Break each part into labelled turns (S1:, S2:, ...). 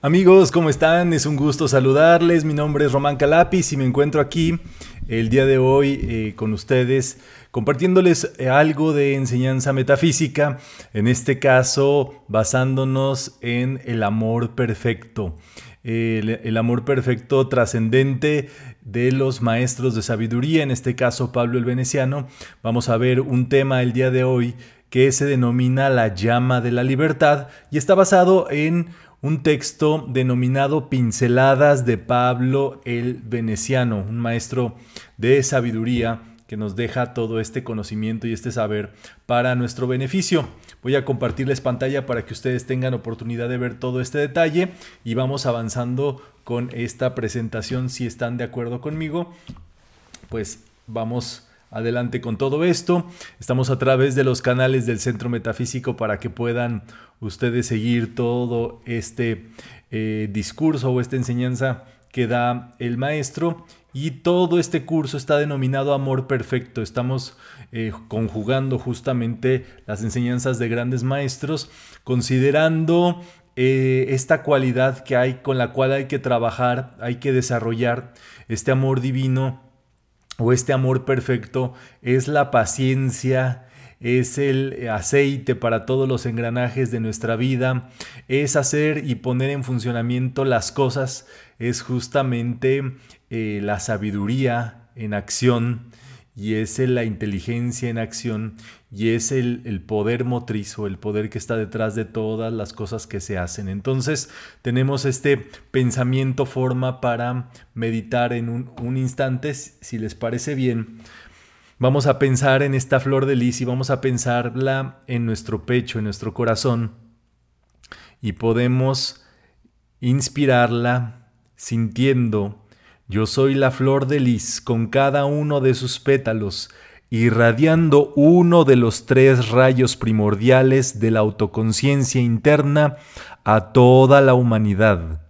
S1: Amigos, ¿cómo están? Es un gusto saludarles. Mi nombre es Román Calapis y me encuentro aquí el día de hoy eh, con ustedes compartiéndoles eh, algo de enseñanza metafísica, en este caso basándonos en el amor perfecto. el, amor perfecto trascendente de los maestros de sabiduría, en este caso Pablo el Veneciano. Vamos a ver un tema el día de hoy que se denomina la llama de la libertad y está basado en un texto denominado Pinceladas de Pablo el Veneciano, un maestro de sabiduría que nos deja todo este conocimiento y este saber para nuestro beneficio. Voy a compartirles pantalla para que ustedes tengan oportunidad de ver todo este detalle y vamos avanzando con esta presentación si están de acuerdo conmigo. Pues vamos adelante con todo esto. Estamos a través de los canales del Centro Metafísico para que puedan ustedes seguir todo este eh, discurso o esta enseñanza que da el maestro. Y todo este curso está denominado Amor Perfecto. Estamos eh, conjugando justamente las enseñanzas de grandes maestros, considerando eh, esta cualidad que hay con la cual hay que trabajar, hay que desarrollar este amor divino o este amor perfecto es la paciencia, es el aceite para todos los engranajes de nuestra vida, es hacer y poner en funcionamiento las cosas, es justamente eh, la sabiduría en acción y es la inteligencia en acción y es el, poder motriz o el poder que está detrás de todas las cosas que se hacen. Entonces tenemos este pensamiento forma para meditar en un, un instante, si les parece bien. Vamos a pensar en esta flor de lis y vamos a pensarla en nuestro pecho, en nuestro corazón y podemos inspirarla sintiendo yo soy la flor de lis con cada uno de sus pétalos, irradiando uno de los tres rayos primordiales de la autoconciencia interna a toda la humanidad.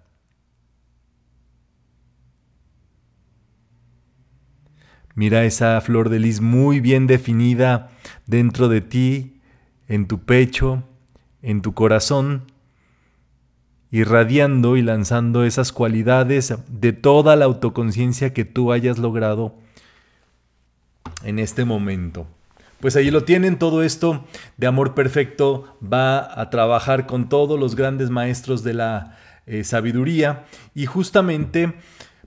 S1: Mira esa flor de lis muy bien definida dentro de ti, en tu pecho, en tu corazón, irradiando y lanzando esas cualidades de toda la autoconciencia que tú hayas logrado en este momento. Pues ahí lo tienen, todo esto de amor perfecto va a trabajar con todos los grandes maestros de la eh, sabiduría y justamente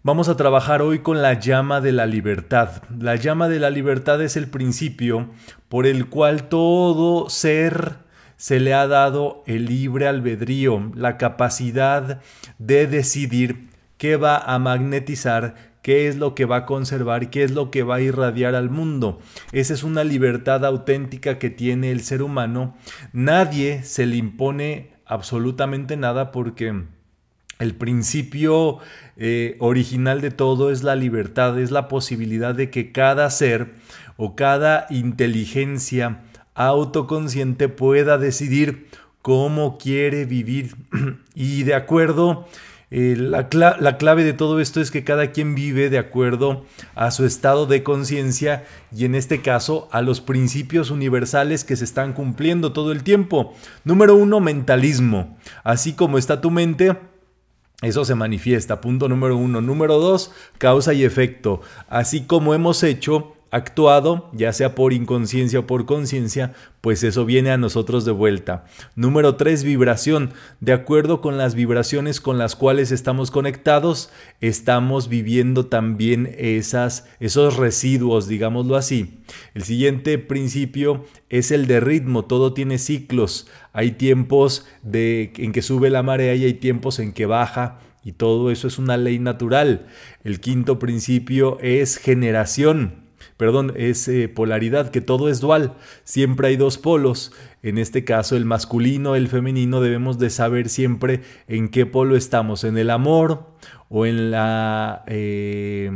S1: vamos a trabajar hoy con la llama de la libertad. La llama de la libertad es el principio por el cual todo ser se le ha dado el libre albedrío, la capacidad de decidir qué va a magnetizar, qué es lo que va a conservar, qué es lo que va a irradiar al mundo. Esa es una libertad auténtica que tiene el ser humano. Nadie se le impone absolutamente nada porque el principio eh, original de todo es la libertad, es la posibilidad de que cada ser o cada inteligencia autoconsciente pueda decidir cómo quiere vivir. y de acuerdo, eh, la, la, clave de todo esto es que cada quien vive de acuerdo a su estado de conciencia y en este caso a los principios universales que se están cumpliendo todo el tiempo. Número uno, mentalismo. Así como está tu mente, eso se manifiesta, punto número uno. Número dos, causa y efecto. Así como hemos hecho, actuado, ya sea por inconsciencia o por conciencia, pues eso viene a nosotros de vuelta. Número 3, vibración. De acuerdo con las vibraciones con las cuales estamos conectados, estamos viviendo también esas, esos residuos, digámoslo así. El siguiente principio es el de ritmo. Todo tiene ciclos. Hay tiempos de, en que sube la marea y hay tiempos en que baja. Y todo eso es una ley natural. El quinto principio es generación perdón, es eh, polaridad, que todo es dual, siempre hay dos polos, en este caso el masculino, el femenino, debemos de saber siempre en qué polo estamos, en el amor o en la... Eh,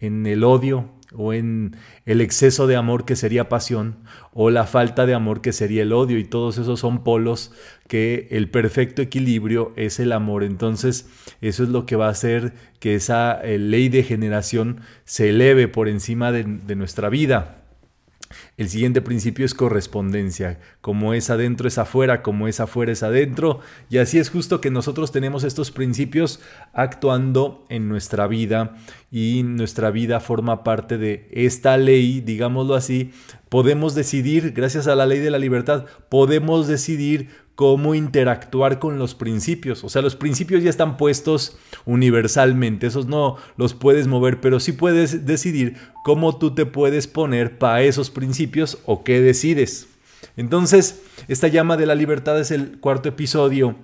S1: en el odio, o en el exceso de amor que sería pasión, o la falta de amor que sería el odio, y todos esos son polos que el perfecto equilibrio es el amor. Entonces, eso es lo que va a hacer que esa eh, ley de generación se eleve por encima de, de nuestra vida. El siguiente principio es correspondencia. Como es adentro es afuera, como es afuera es adentro. Y así es justo que nosotros tenemos estos principios actuando en nuestra vida y nuestra vida forma parte de esta ley, digámoslo así. Podemos decidir, gracias a la ley de la libertad, podemos decidir cómo interactuar con los principios. O sea, los principios ya están puestos universalmente, esos no los puedes mover, pero sí puedes decidir cómo tú te puedes poner para esos principios o qué decides. Entonces, esta llama de la libertad es el cuarto episodio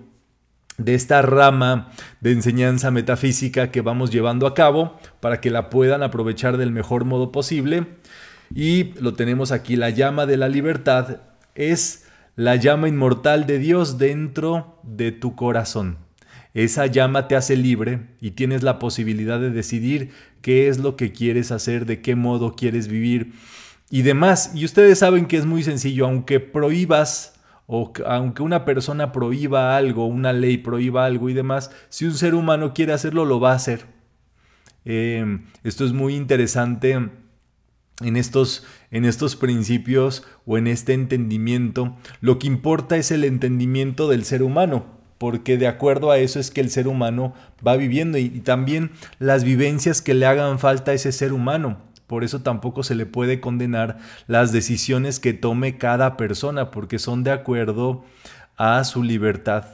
S1: de esta rama de enseñanza metafísica que vamos llevando a cabo para que la puedan aprovechar del mejor modo posible. Y lo tenemos aquí, la llama de la libertad es la llama inmortal de Dios dentro de tu corazón. Esa llama te hace libre y tienes la posibilidad de decidir qué es lo que quieres hacer, de qué modo quieres vivir y demás. Y ustedes saben que es muy sencillo, aunque prohíbas o aunque una persona prohíba algo, una ley prohíba algo y demás, si un ser humano quiere hacerlo, lo va a hacer. Eh, esto es muy interesante en estos, en estos principios o en este entendimiento, lo que importa es el entendimiento del ser humano, porque de acuerdo a eso es que el ser humano va viviendo y, también las vivencias que le hagan falta a ese ser humano. Por eso tampoco se le puede condenar las decisiones que tome cada persona, porque son de acuerdo a su libertad.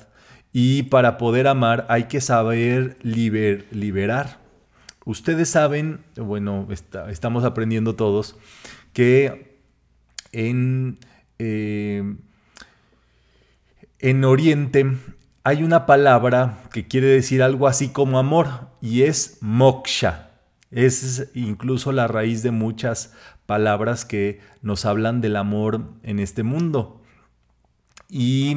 S1: Y para poder amar hay que saber liberar. Ustedes saben, bueno, estamos aprendiendo todos, que en, eh, en Oriente hay una palabra que quiere decir algo así como amor y es moksha. Es incluso la raíz de muchas palabras que nos hablan del amor en este mundo. Y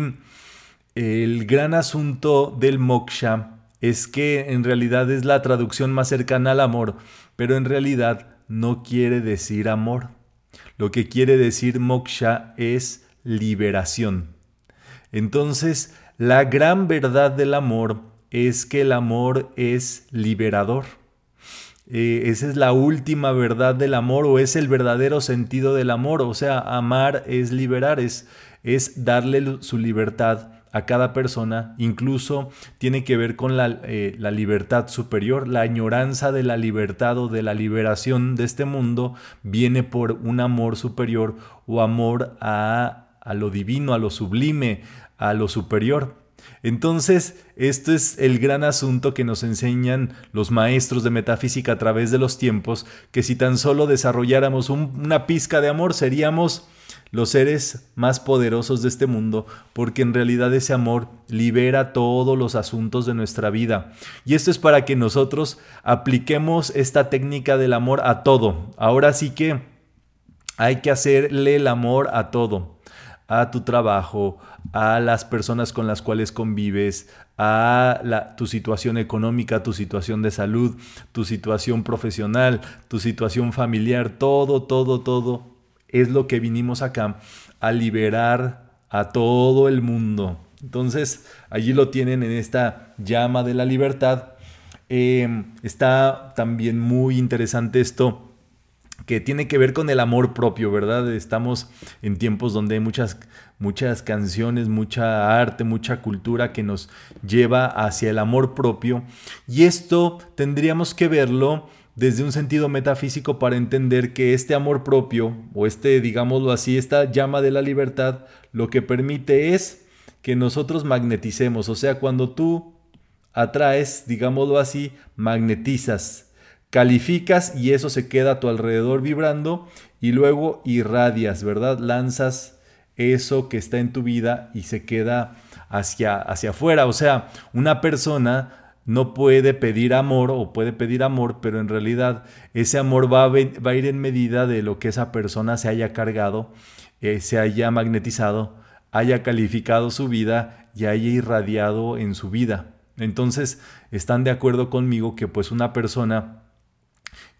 S1: el gran asunto del moksha es que en realidad es la traducción más cercana al amor, pero en realidad no quiere decir amor. Lo que quiere decir moksha es liberación. Entonces, la gran verdad del amor es que el amor es liberador. Eh, esa es la última verdad del amor o es el verdadero sentido del amor. O sea, amar es liberar, es, es darle su libertad a cada persona, incluso tiene que ver con la, eh, la, libertad superior, la añoranza de la libertad o de la liberación de este mundo viene por un amor superior o amor a, a lo divino, a lo sublime, a lo superior. Entonces, esto es el gran asunto que nos enseñan los maestros de metafísica a través de los tiempos, que si tan solo desarrolláramos una pizca de amor, seríamos los seres más poderosos de este mundo, porque en realidad ese amor libera todos los asuntos de nuestra vida. Y esto es para que nosotros apliquemos esta técnica del amor a todo. Ahora sí que hay que hacerle el amor a todo, a tu trabajo, a las personas con las cuales convives, a tu situación económica, tu situación de salud, tu situación profesional, tu situación familiar, todo, todo, todo es lo que vinimos acá a liberar a todo el mundo. Entonces, allí lo tienen en esta llama de la libertad. Em, está también muy interesante esto que tiene que ver con el amor propio, ¿verdad? Estamos en tiempos donde hay muchas, muchas canciones, mucha arte, mucha cultura que nos lleva hacia el amor propio. Y esto tendríamos que verlo desde un sentido metafísico para entender que este amor propio, o este, digámoslo así, esta llama de la libertad, lo que permite es que nosotros magneticemos. O sea, cuando tú atraes, digámoslo así, magnetizas, calificas y eso se queda a tu alrededor vibrando y luego irradias, ¿verdad? Lanzas eso que está en tu vida y se queda hacia, hacia afuera. O sea, una persona no puede pedir amor o puede pedir amor, pero en realidad ese amor va a, ir en medida de lo que esa persona se haya cargado, eh, se haya magnetizado, haya calificado su vida y haya irradiado en su vida. Entonces, están de acuerdo conmigo que pues una persona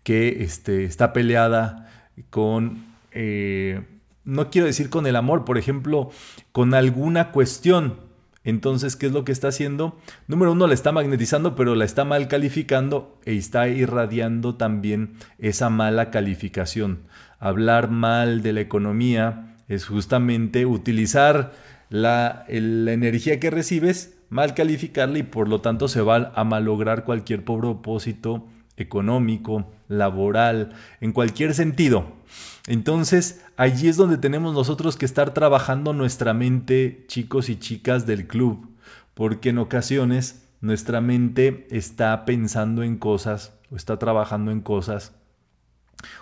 S1: que este, está peleada con, eh, no quiero decir con el amor, por ejemplo, con alguna cuestión, Entonces, ¿qué es lo que está haciendo? Número uno, la está magnetizando, pero la está mal calificando e está irradiando también esa mala calificación. Hablar mal de la economía es justamente utilizar la, la energía que recibes, mal calificarla y por lo tanto se va a malograr cualquier propósito económico, laboral, en cualquier sentido. Entonces, allí es donde tenemos nosotros que estar trabajando nuestra mente, chicos y chicas del club, porque en ocasiones nuestra mente está pensando en cosas o está trabajando en cosas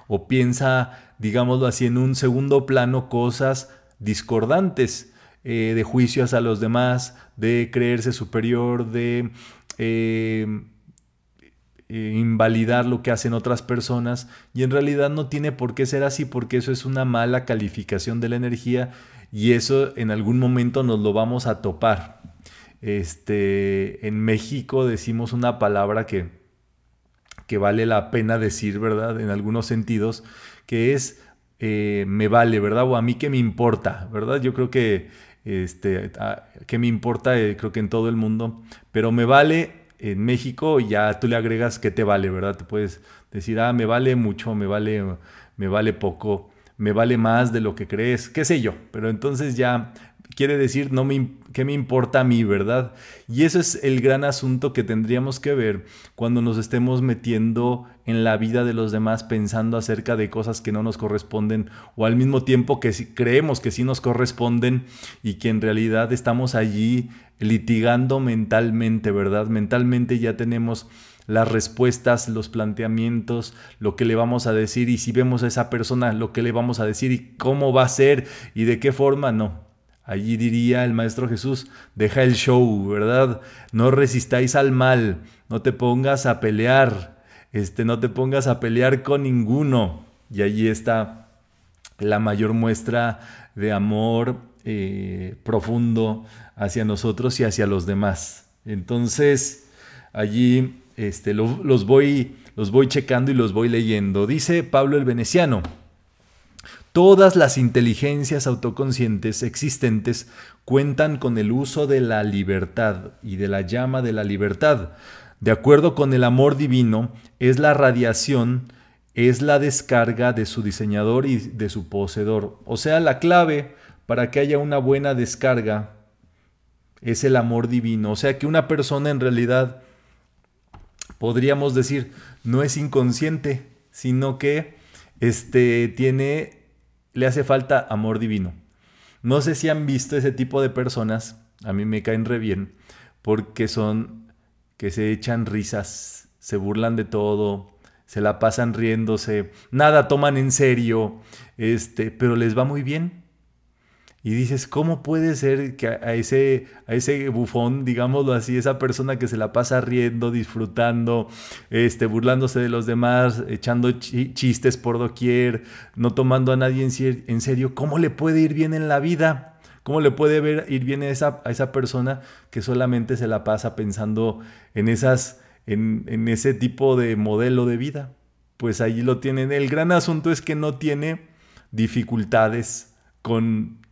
S1: o piensa, digámoslo así, en un segundo plano cosas discordantes eh, de juicios a los demás, de creerse superior, de eh, eh, invalidar lo que hacen otras personas y en realidad no tiene por qué ser así porque eso es una mala calificación de la energía y eso en algún momento nos lo vamos a topar. Este, en México decimos una palabra que, que vale la pena decir, ¿verdad? En algunos sentidos, que es eh, me vale, ¿verdad? O a mí que me importa, ¿verdad? Yo creo que, este, que me importa, eh, creo que en todo el mundo, pero me vale en México ya tú le agregas que te vale, ¿verdad? Te puedes decir, ah, me vale mucho, me vale, me vale poco, me vale más de lo que crees, qué sé yo. Pero entonces ya quiere decir no me, qué me importa a mí, ¿verdad? Y eso es el gran asunto que tendríamos que ver cuando nos estemos metiendo en la vida de los demás pensando acerca de cosas que no nos corresponden o al mismo tiempo que creemos que sí nos corresponden y que en realidad estamos allí litigando mentalmente, ¿verdad? Mentalmente ya tenemos las respuestas, los planteamientos, lo que le vamos a decir y si vemos a esa persona, lo que le vamos a decir y cómo va a ser y de qué forma, no. Allí diría el Maestro Jesús, deja el show, ¿verdad? No resistáis al mal, no te pongas a pelear, este, no te pongas a pelear con ninguno. Y allí está la mayor muestra de amor eh, profundo hacia nosotros y hacia los demás. Entonces, allí este, los, voy, los voy checando y los voy leyendo. Dice Pablo el Veneciano, Todas las inteligencias autoconscientes existentes cuentan con el uso de la libertad y de la llama de la libertad. De acuerdo con el amor divino, es la radiación, es la descarga de su diseñador y de su poseedor. O sea, la clave para que haya una buena descarga es el amor divino. O sea, que una persona en realidad, podríamos decir, no es inconsciente, sino que este, tiene le hace falta amor divino. No sé si han visto ese tipo de personas, a mí me caen re bien, porque son que se echan risas, se burlan de todo, se la pasan riéndose, nada toman en serio, este, pero les va muy bien. Y dices, ¿cómo puede ser que a ese, a ese bufón, digámoslo así, esa persona que se la pasa riendo, disfrutando, este, burlándose de los demás, echando chistes por doquier, no tomando a nadie en, serio, ¿cómo le puede ir bien en la vida? ¿Cómo le puede ver, ir bien a esa, esa persona que solamente se la pasa pensando en, esas, en, en ese tipo de modelo de vida? Pues allí lo tienen. El gran asunto es que no tiene dificultades con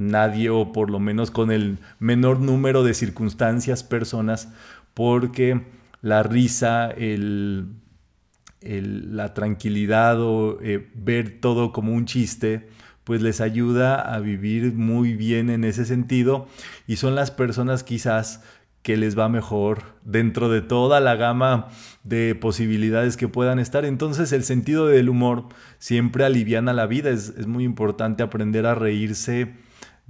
S1: nadie o por lo menos con el menor número de circunstancias, personas, porque la risa, el, la tranquilidad o eh, ver todo como un chiste, pues les ayuda a vivir muy bien en ese sentido y son las personas quizás que les va mejor dentro de toda la gama de posibilidades que puedan estar. Entonces el sentido del humor siempre aliviana la vida. Es, es muy importante aprender a reírse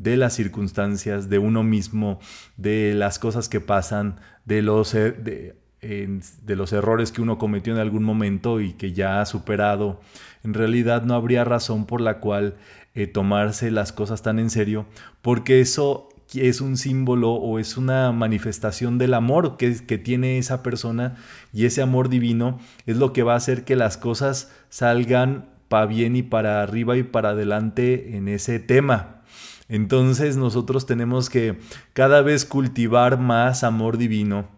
S1: de las circunstancias, de uno mismo, de las cosas que pasan, de los, de, de los errores que uno cometió en algún momento y que ya ha superado. En realidad no habría razón por la cual eh, tomarse las cosas tan en serio, porque eso es un símbolo o es una manifestación del amor que, que, tiene esa persona y ese amor divino es lo que va a hacer que las cosas salgan para bien y para arriba y para adelante en ese tema. Entonces nosotros tenemos que cada vez cultivar más amor divino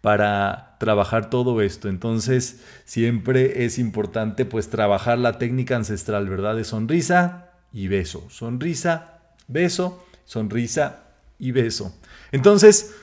S1: para trabajar todo esto. Entonces siempre es importante pues trabajar la técnica ancestral, ¿verdad? De sonrisa y beso. Sonrisa, beso, sonrisa y beso. Entonces,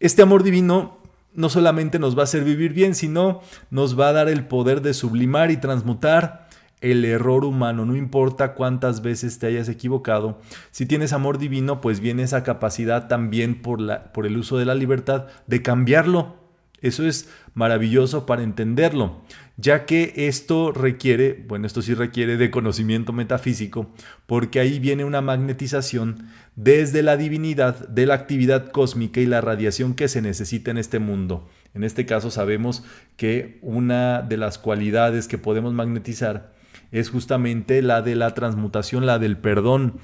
S1: este amor divino no solamente nos va a hacer vivir bien, sino nos va a dar el poder de sublimar y transmutar el error humano, no importa cuántas veces te hayas equivocado. Si tienes amor divino, pues viene esa capacidad también por, la, por el uso de la libertad de cambiarlo. Eso es maravilloso para entenderlo, ya que esto requiere, bueno, esto sí requiere de conocimiento metafísico, porque ahí viene una magnetización desde la divinidad de la actividad cósmica y la radiación que se necesita en este mundo. En este caso sabemos que una de las cualidades que podemos magnetizar es justamente la de la transmutación, la del perdón,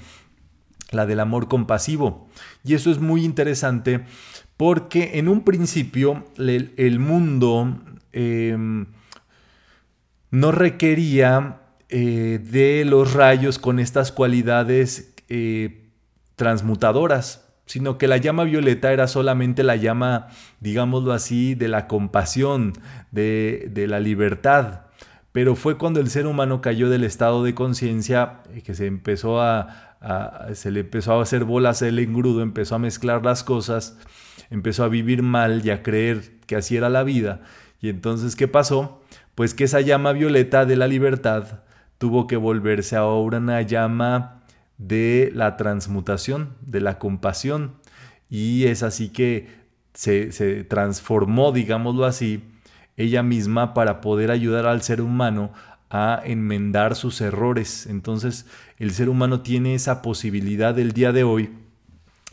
S1: la del amor compasivo. Y eso es muy interesante porque en un principio el, mundo em, no requería eh, de los rayos con estas cualidades eh, transmutadoras, sino que la llama violeta era solamente la llama, digámoslo así, de la compasión, de, de la libertad pero fue cuando el ser humano cayó del estado de conciencia eh, que se empezó a, se le empezó a hacer bolas el engrudo, empezó a mezclar las cosas, empezó a vivir mal y a creer que así era la vida. Y entonces, ¿qué pasó? Pues que esa llama violeta de la libertad tuvo que volverse ahora una llama de la transmutación, de la compasión. Y es así que se, se transformó, digámoslo así, ella misma para poder ayudar al ser humano a enmendar sus errores. Entonces el ser humano tiene esa posibilidad del día de hoy.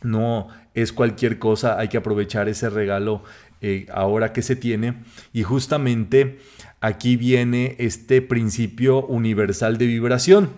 S1: No es cualquier cosa, hay que aprovechar ese regalo eh, ahora que se tiene. Y justamente aquí viene este principio universal de vibración.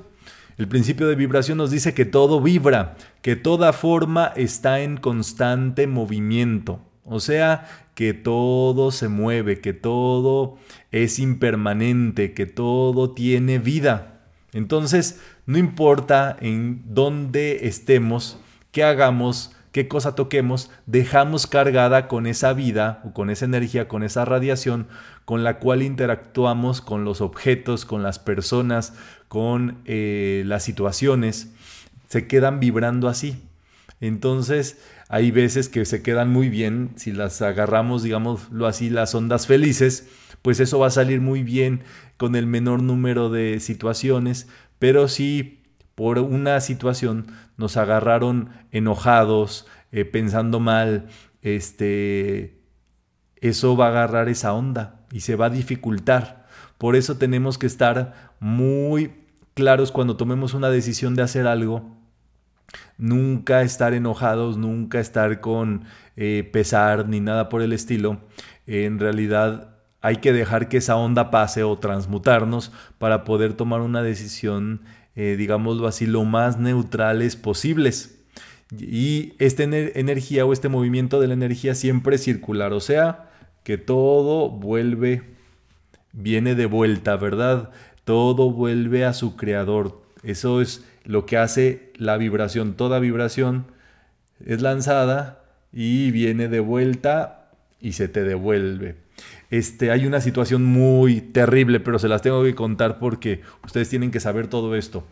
S1: El principio de vibración nos dice que todo vibra, que toda forma está en constante movimiento. O sea, que todo se mueve, que todo es impermanente, que todo tiene vida. Entonces, no importa en dónde estemos, qué hagamos, qué cosa toquemos, dejamos cargada con esa vida o con esa energía, con esa radiación con la cual interactuamos con los objetos, con las personas, con eh, las situaciones. Se quedan vibrando así. Entonces, hay veces que se quedan muy bien, si las agarramos, digámoslo así, las ondas felices, pues eso va a salir muy bien con el menor número de situaciones, pero si por una situación nos agarraron enojados, eh, pensando mal, este, eso va a agarrar esa onda y se va a dificultar. Por eso tenemos que estar muy claros cuando tomemos una decisión de hacer algo nunca estar enojados, nunca estar con eh, pesar ni nada por el estilo. En realidad hay que dejar que esa onda pase o transmutarnos para poder tomar una decisión, eh, digámoslo así, lo más neutrales posibles. Y esta energía o este movimiento de la energía siempre es circular, o sea, que todo vuelve, viene de vuelta, ¿verdad? Todo vuelve a su creador. Eso es lo que hace la vibración. Toda vibración es lanzada y viene de vuelta y se te devuelve. Este, hay una situación muy terrible, pero se las tengo que contar porque ustedes tienen que saber todo esto.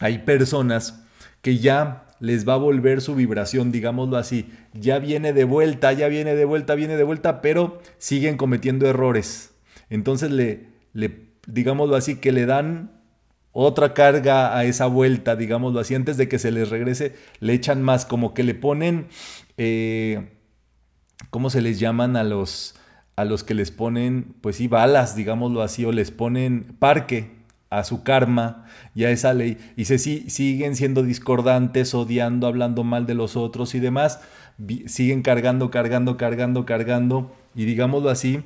S1: Hay personas que ya les va a volver su vibración, digámoslo así. Ya viene de vuelta, ya viene de vuelta, viene de vuelta, pero siguen cometiendo errores. Entonces le, le digámoslo así, que le dan otra carga a esa vuelta, digámoslo así, antes de que se les regrese, le echan más, como que le ponen, eh, ¿cómo se les llaman a los, a los que les ponen, pues sí, balas, digámoslo así, o les ponen parque a su karma y a esa ley, y se siguen siendo discordantes, odiando, hablando mal de los otros y demás, siguen cargando, cargando, cargando, cargando, y digámoslo así,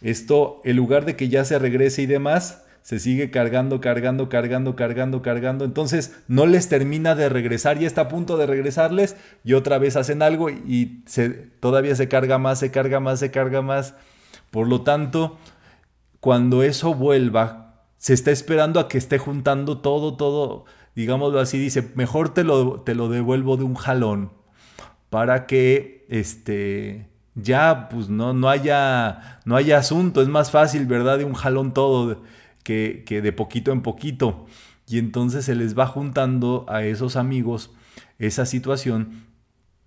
S1: esto, en lugar de que ya se regrese y demás, se sigue cargando, cargando, cargando, cargando, cargando. Entonces no les termina de regresar y está a punto de regresarles y otra vez hacen algo y se, todavía se carga más, se carga más, se carga más. Por lo tanto, cuando eso vuelva, se está esperando a que esté juntando todo, todo, digámoslo así, dice, mejor te lo, te lo devuelvo de un jalón para que este ya pues no, no haya no haya asunto, es más fácil, ¿verdad? De un jalón todo que, de poquito en poquito. Y entonces se les va juntando a esos amigos esa situación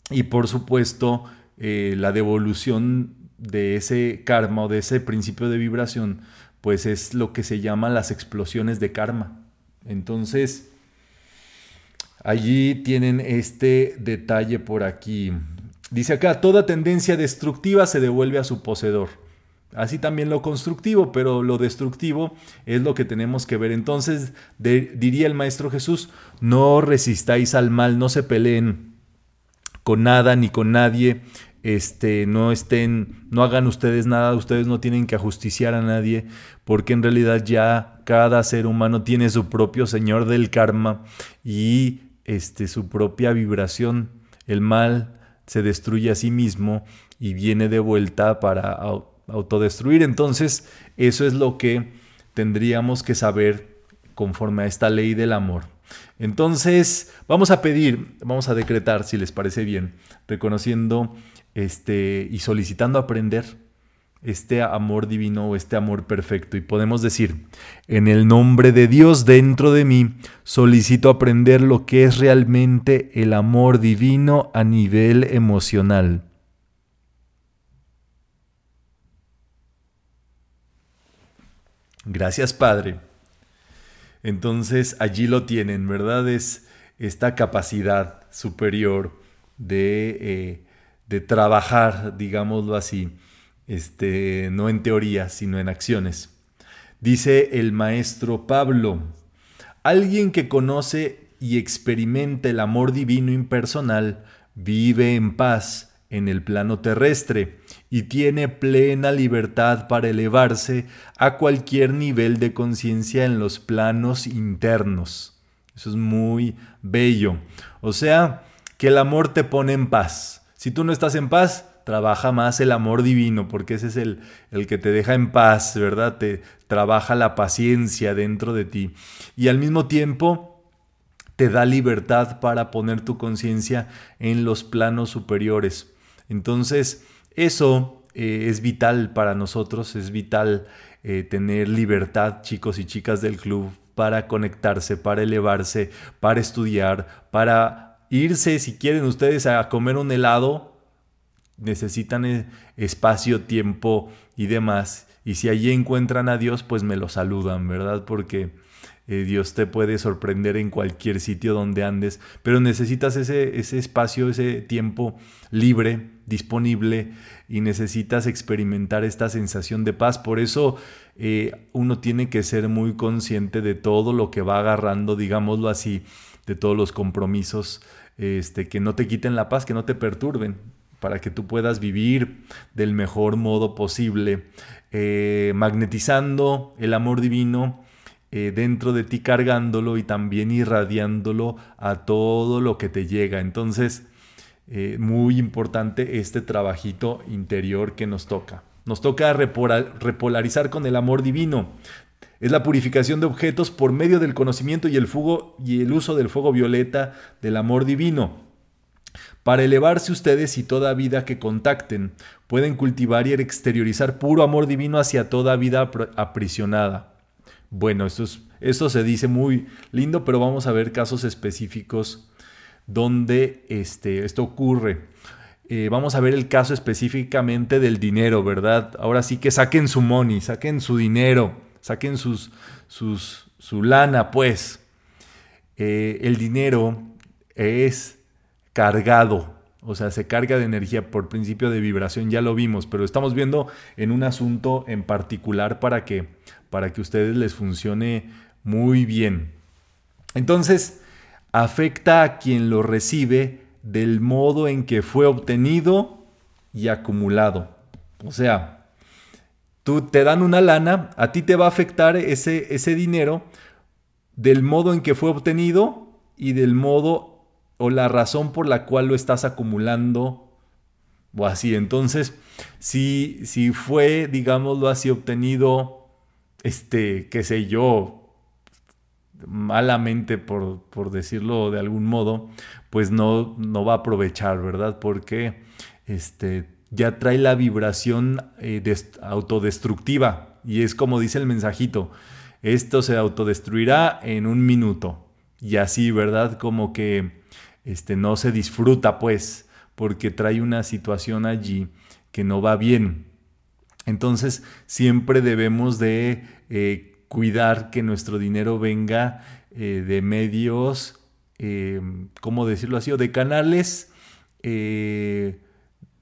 S1: y por supuesto eh, la devolución de ese karma o de ese principio de vibración, pues es lo que se llama las explosiones de karma. Entonces, allí tienen este detalle por aquí. Dice acá, toda tendencia destructiva se devuelve a su poseedor. Así también lo constructivo, pero lo destructivo es lo que tenemos que ver. Entonces, diría el Maestro Jesús, no resistáis al mal, no se peleen con nada ni con nadie, este, no estén, no hagan ustedes nada, ustedes no tienen que ajusticiar a nadie, porque en realidad ya cada ser humano tiene su propio señor del karma y este, su propia vibración. El mal se destruye a sí mismo y viene de vuelta para autodestruir. Entonces, eso es lo que tendríamos que saber conforme a esta ley del amor. Entonces, vamos a pedir, vamos a decretar, si les parece bien, reconociendo este, y solicitando aprender este amor divino o este amor perfecto. Y podemos decir, en el nombre de Dios dentro de mí, solicito aprender lo que es realmente el amor divino a nivel emocional. Gracias Padre. Entonces allí lo tienen, ¿verdad? Es esta capacidad superior de eh, de trabajar, digámoslo así, este, no en teoría, sino en acciones. Dice el maestro Pablo, alguien que conoce y experimenta el amor divino impersonal vive en paz en el plano terrestre y tiene plena libertad para elevarse a cualquier nivel de conciencia en los planos internos. Eso es muy bello. O sea, que el amor te pone en paz. Si tú no estás en paz, trabaja más el amor divino, porque ese es el, el que te deja en paz, ¿verdad? Te trabaja la paciencia dentro de ti. Y al mismo tiempo te da libertad para poner tu conciencia en los planos superiores. Entonces, eso eh, es vital para nosotros, es vital eh, tener libertad, chicos y chicas del club, para conectarse, para elevarse, para estudiar, para irse, si quieren ustedes a comer un helado, necesitan eh, espacio, tiempo y demás. Y si allí encuentran a Dios, pues me lo saludan, ¿verdad? Porque eh, Dios te puede sorprender en cualquier sitio donde andes, pero necesitas ese, ese espacio, ese tiempo libre, disponible, y necesitas experimentar esta sensación de paz. Por eso eh, uno tiene que ser muy consciente de todo lo que va agarrando, digámoslo así, de todos los compromisos, este, que no te quiten la paz, que no te perturben, para que tú puedas vivir del mejor modo posible, eh, magnetizando el amor divino eh, dentro de ti, cargándolo y también irradiándolo a todo lo que te llega. Entonces, eh, muy importante este trabajito interior que nos toca. Nos toca repolarizar con el amor divino. Es la purificación de objetos por medio del conocimiento y el, fuego, y el uso del fuego violeta del amor divino. Para elevarse ustedes y toda vida que contacten, pueden cultivar y exteriorizar puro amor divino hacia toda vida aprisionada. Bueno, esto, esto se dice muy lindo, pero vamos a ver casos específicos donde este, esto ocurre. Eh, vamos a ver el caso específicamente del dinero, ¿verdad? Ahora sí que saquen su money, saquen su dinero saquen sus, sus, su lana, pues. Eh, el dinero es cargado, o sea, se carga de energía por principio de vibración, ya lo vimos, pero estamos viendo en un asunto en particular para que, para que a ustedes les funcione muy bien. Entonces, afecta a quien lo recibe del modo en que fue obtenido y acumulado. O sea, Tú te dan una lana, a ti te va a afectar ese, ese dinero del modo en que fue obtenido y del modo o la razón por la cual lo estás acumulando o así. Entonces, si, si fue, digámoslo así, obtenido, este, qué sé yo, malamente, por, por decirlo de algún modo, pues no, no va a aprovechar, ¿verdad? Porque este, ya trae la vibración eh, autodestructiva. Y es como dice el mensajito, esto se autodestruirá en un minuto. Y así, ¿verdad? Como que este, no se disfruta, pues, porque trae una situación allí que no va bien. Entonces siempre debemos de eh, cuidar que nuestro dinero venga eh, de medios, eh, ¿cómo decirlo así? O de canales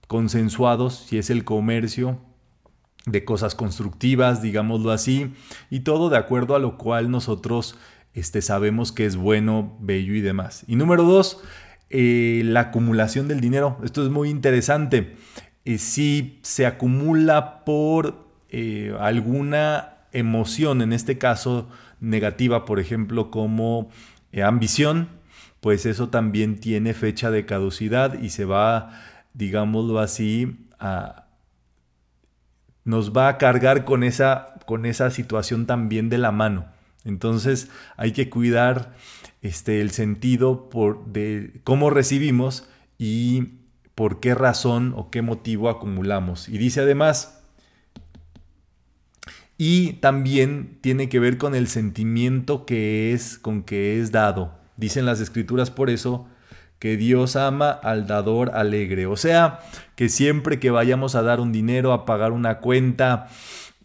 S1: consensuados, si es el comercio, de cosas constructivas, digámoslo así, y todo de acuerdo a lo cual nosotros este, sabemos que es bueno, bello y demás. Y número dos, la acumulación del dinero. Esto es muy interesante si se acumula por eh, alguna emoción, en este caso negativa, por ejemplo, como eh, ambición, pues eso también tiene fecha de caducidad y se va, digámoslo así, a, nos va a cargar con esa, con esa situación también de la mano. Entonces hay que cuidar este, el sentido por, de cómo recibimos y por qué razón o qué motivo acumulamos. Y dice además, y también tiene que ver con el sentimiento que es, con que es dado. Dicen las escrituras por eso que Dios ama al dador alegre. O sea, que siempre que vayamos a dar un dinero, a pagar una cuenta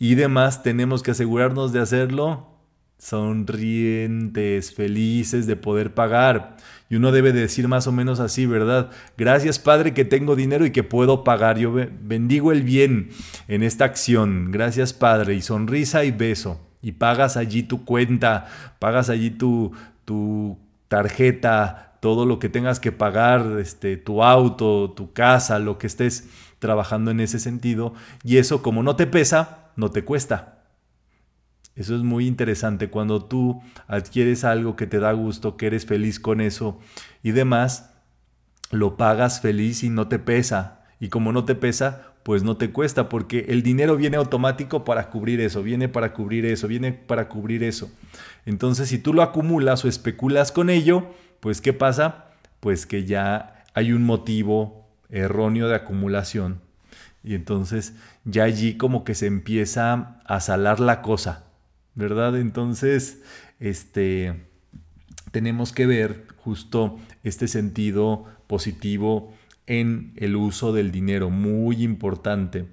S1: y demás, tenemos que asegurarnos de hacerlo sonrientes, felices de poder pagar. Y uno debe decir más o menos así, ¿verdad? Gracias Padre que tengo dinero y que puedo pagar. Yo bendigo el bien en esta acción. Gracias Padre. Y sonrisa y beso. Y pagas allí tu cuenta, pagas allí tu, tu tarjeta, todo lo que tengas que pagar, este, tu auto, tu casa, lo que estés trabajando en ese sentido. Y eso como no te pesa, no te cuesta. Eso es muy interesante cuando tú adquieres algo que te da gusto, que eres feliz con eso y demás, lo pagas feliz y no te pesa. Y como no te pesa, pues no te cuesta, porque el dinero viene automático para cubrir eso, viene para cubrir eso, viene para cubrir eso. Entonces, si tú lo acumulas o especulas con ello, pues ¿qué pasa? Pues que ya hay un motivo erróneo de acumulación. Y entonces ya allí como que se empieza a salar la cosa. ¿Verdad? Entonces, este, tenemos que ver justo este sentido positivo en el uso del dinero, muy importante.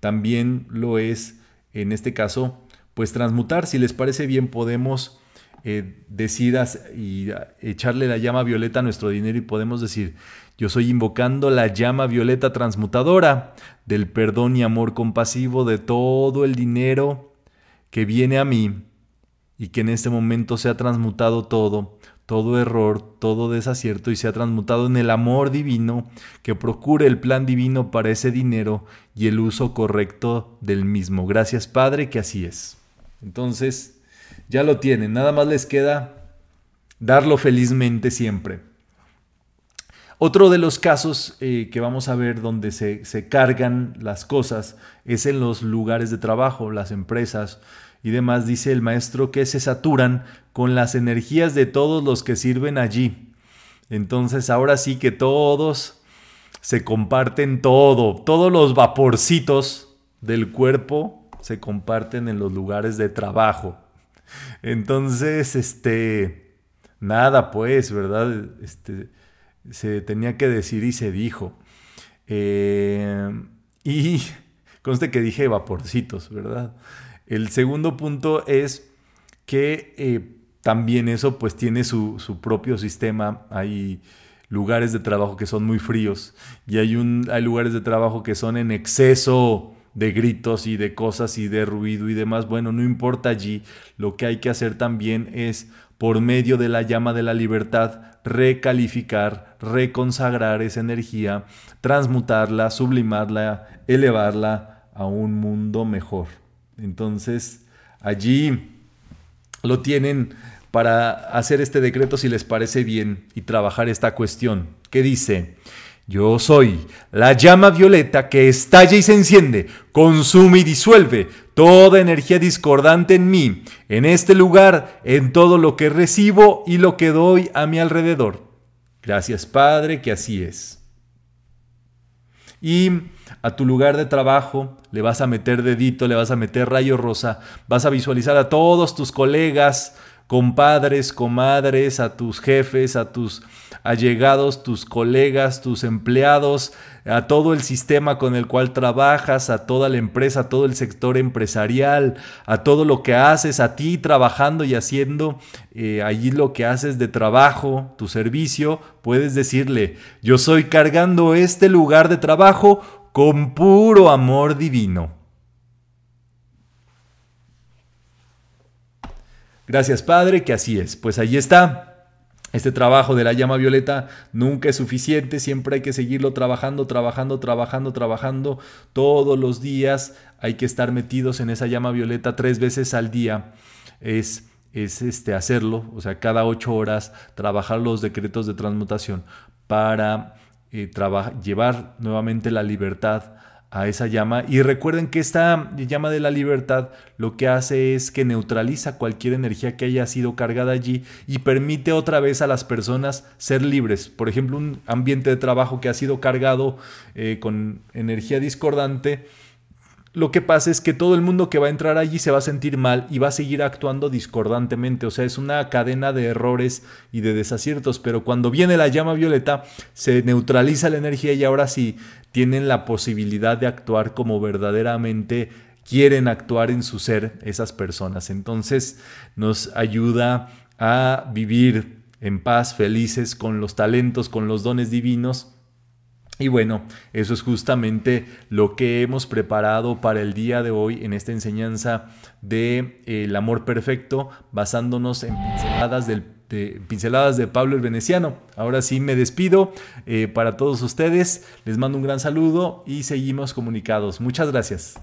S1: También lo es, en este caso, pues transmutar. Si les parece bien, podemos eh, decir y echarle la llama violeta a nuestro dinero y podemos decir, yo soy invocando la llama violeta transmutadora del perdón y amor compasivo de todo el dinero que viene a mí y que en este momento se ha transmutado todo, todo error, todo desacierto y se ha transmutado en el amor divino que procure el plan divino para ese dinero y el uso correcto del mismo. Gracias Padre que así es. Entonces, ya lo tienen, nada más les queda darlo felizmente siempre. Otro de los casos eh, que vamos a ver donde se, se, cargan las cosas es en los lugares de trabajo, las empresas y demás, dice el maestro, que se saturan con las energías de todos los que sirven allí. Entonces ahora sí que todos se comparten todo, todos los vaporcitos del cuerpo se comparten en los lugares de trabajo. Entonces, este, nada pues, ¿verdad? Este, se tenía que decir y se dijo. Eh, y conste que dije vaporcitos, ¿verdad? El segundo punto es que eh, también eso pues tiene su, su, propio sistema. Hay lugares de trabajo que son muy fríos y hay, un, hay lugares de trabajo que son en exceso de gritos y de cosas y de ruido y demás. Bueno, no importa allí. Lo que hay que hacer también es por medio de la llama de la libertad, recalificar, reconsagrar esa energía, transmutarla, sublimarla, elevarla a un mundo mejor. Entonces, allí lo tienen para hacer este decreto si les parece bien y trabajar esta cuestión. ¿Qué dice? Yo soy la llama violeta que estalla y se enciende, consume y disuelve toda energía discordante en mí, en este lugar, en todo lo que recibo y lo que doy a mi alrededor. Gracias Padre, que así es. Y a tu lugar de trabajo le vas a meter dedito, le vas a meter rayo rosa, vas a visualizar a todos tus colegas, compadres, comadres, a tus jefes, a tus allegados, tus colegas, tus empleados, a todo el sistema con el cual trabajas, a toda la empresa, a todo el sector empresarial, a todo lo que haces, a ti trabajando y haciendo eh, allí lo que haces de trabajo, tu servicio, puedes decirle, yo soy cargando este lugar de trabajo con puro amor divino. Gracias Padre, que así es. Pues ahí está. Este trabajo de la llama violeta nunca es suficiente, siempre hay que seguirlo trabajando, trabajando, trabajando, trabajando todos los días. Hay que estar metidos en esa llama violeta tres veces al día. Es, es este, hacerlo, o sea, cada ocho horas trabajar los decretos de transmutación para eh, llevar nuevamente la libertad a esa llama. Y recuerden que esta llama de la libertad lo que hace es que neutraliza cualquier energía que haya sido cargada allí y permite otra vez a las personas ser libres. Por ejemplo, un ambiente de trabajo que ha sido cargado eh, con energía discordante lo que pasa es que todo el mundo que va a entrar allí se va a sentir mal y va a seguir actuando discordantemente. O sea, es una cadena de errores y de desaciertos. Pero cuando viene la llama violeta, se neutraliza la energía y ahora sí tienen la posibilidad de actuar como verdaderamente quieren actuar en su ser esas personas. Entonces nos ayuda a vivir en paz, felices, con los talentos, con los dones divinos y bueno, eso es justamente lo que hemos preparado para el día de hoy en esta enseñanza de eh, el amor perfecto, basándonos en pinceladas del de, pinceladas de Pablo el Veneciano. Ahora sí me despido eh, para todos ustedes, les mando un gran saludo y seguimos comunicados. Muchas gracias.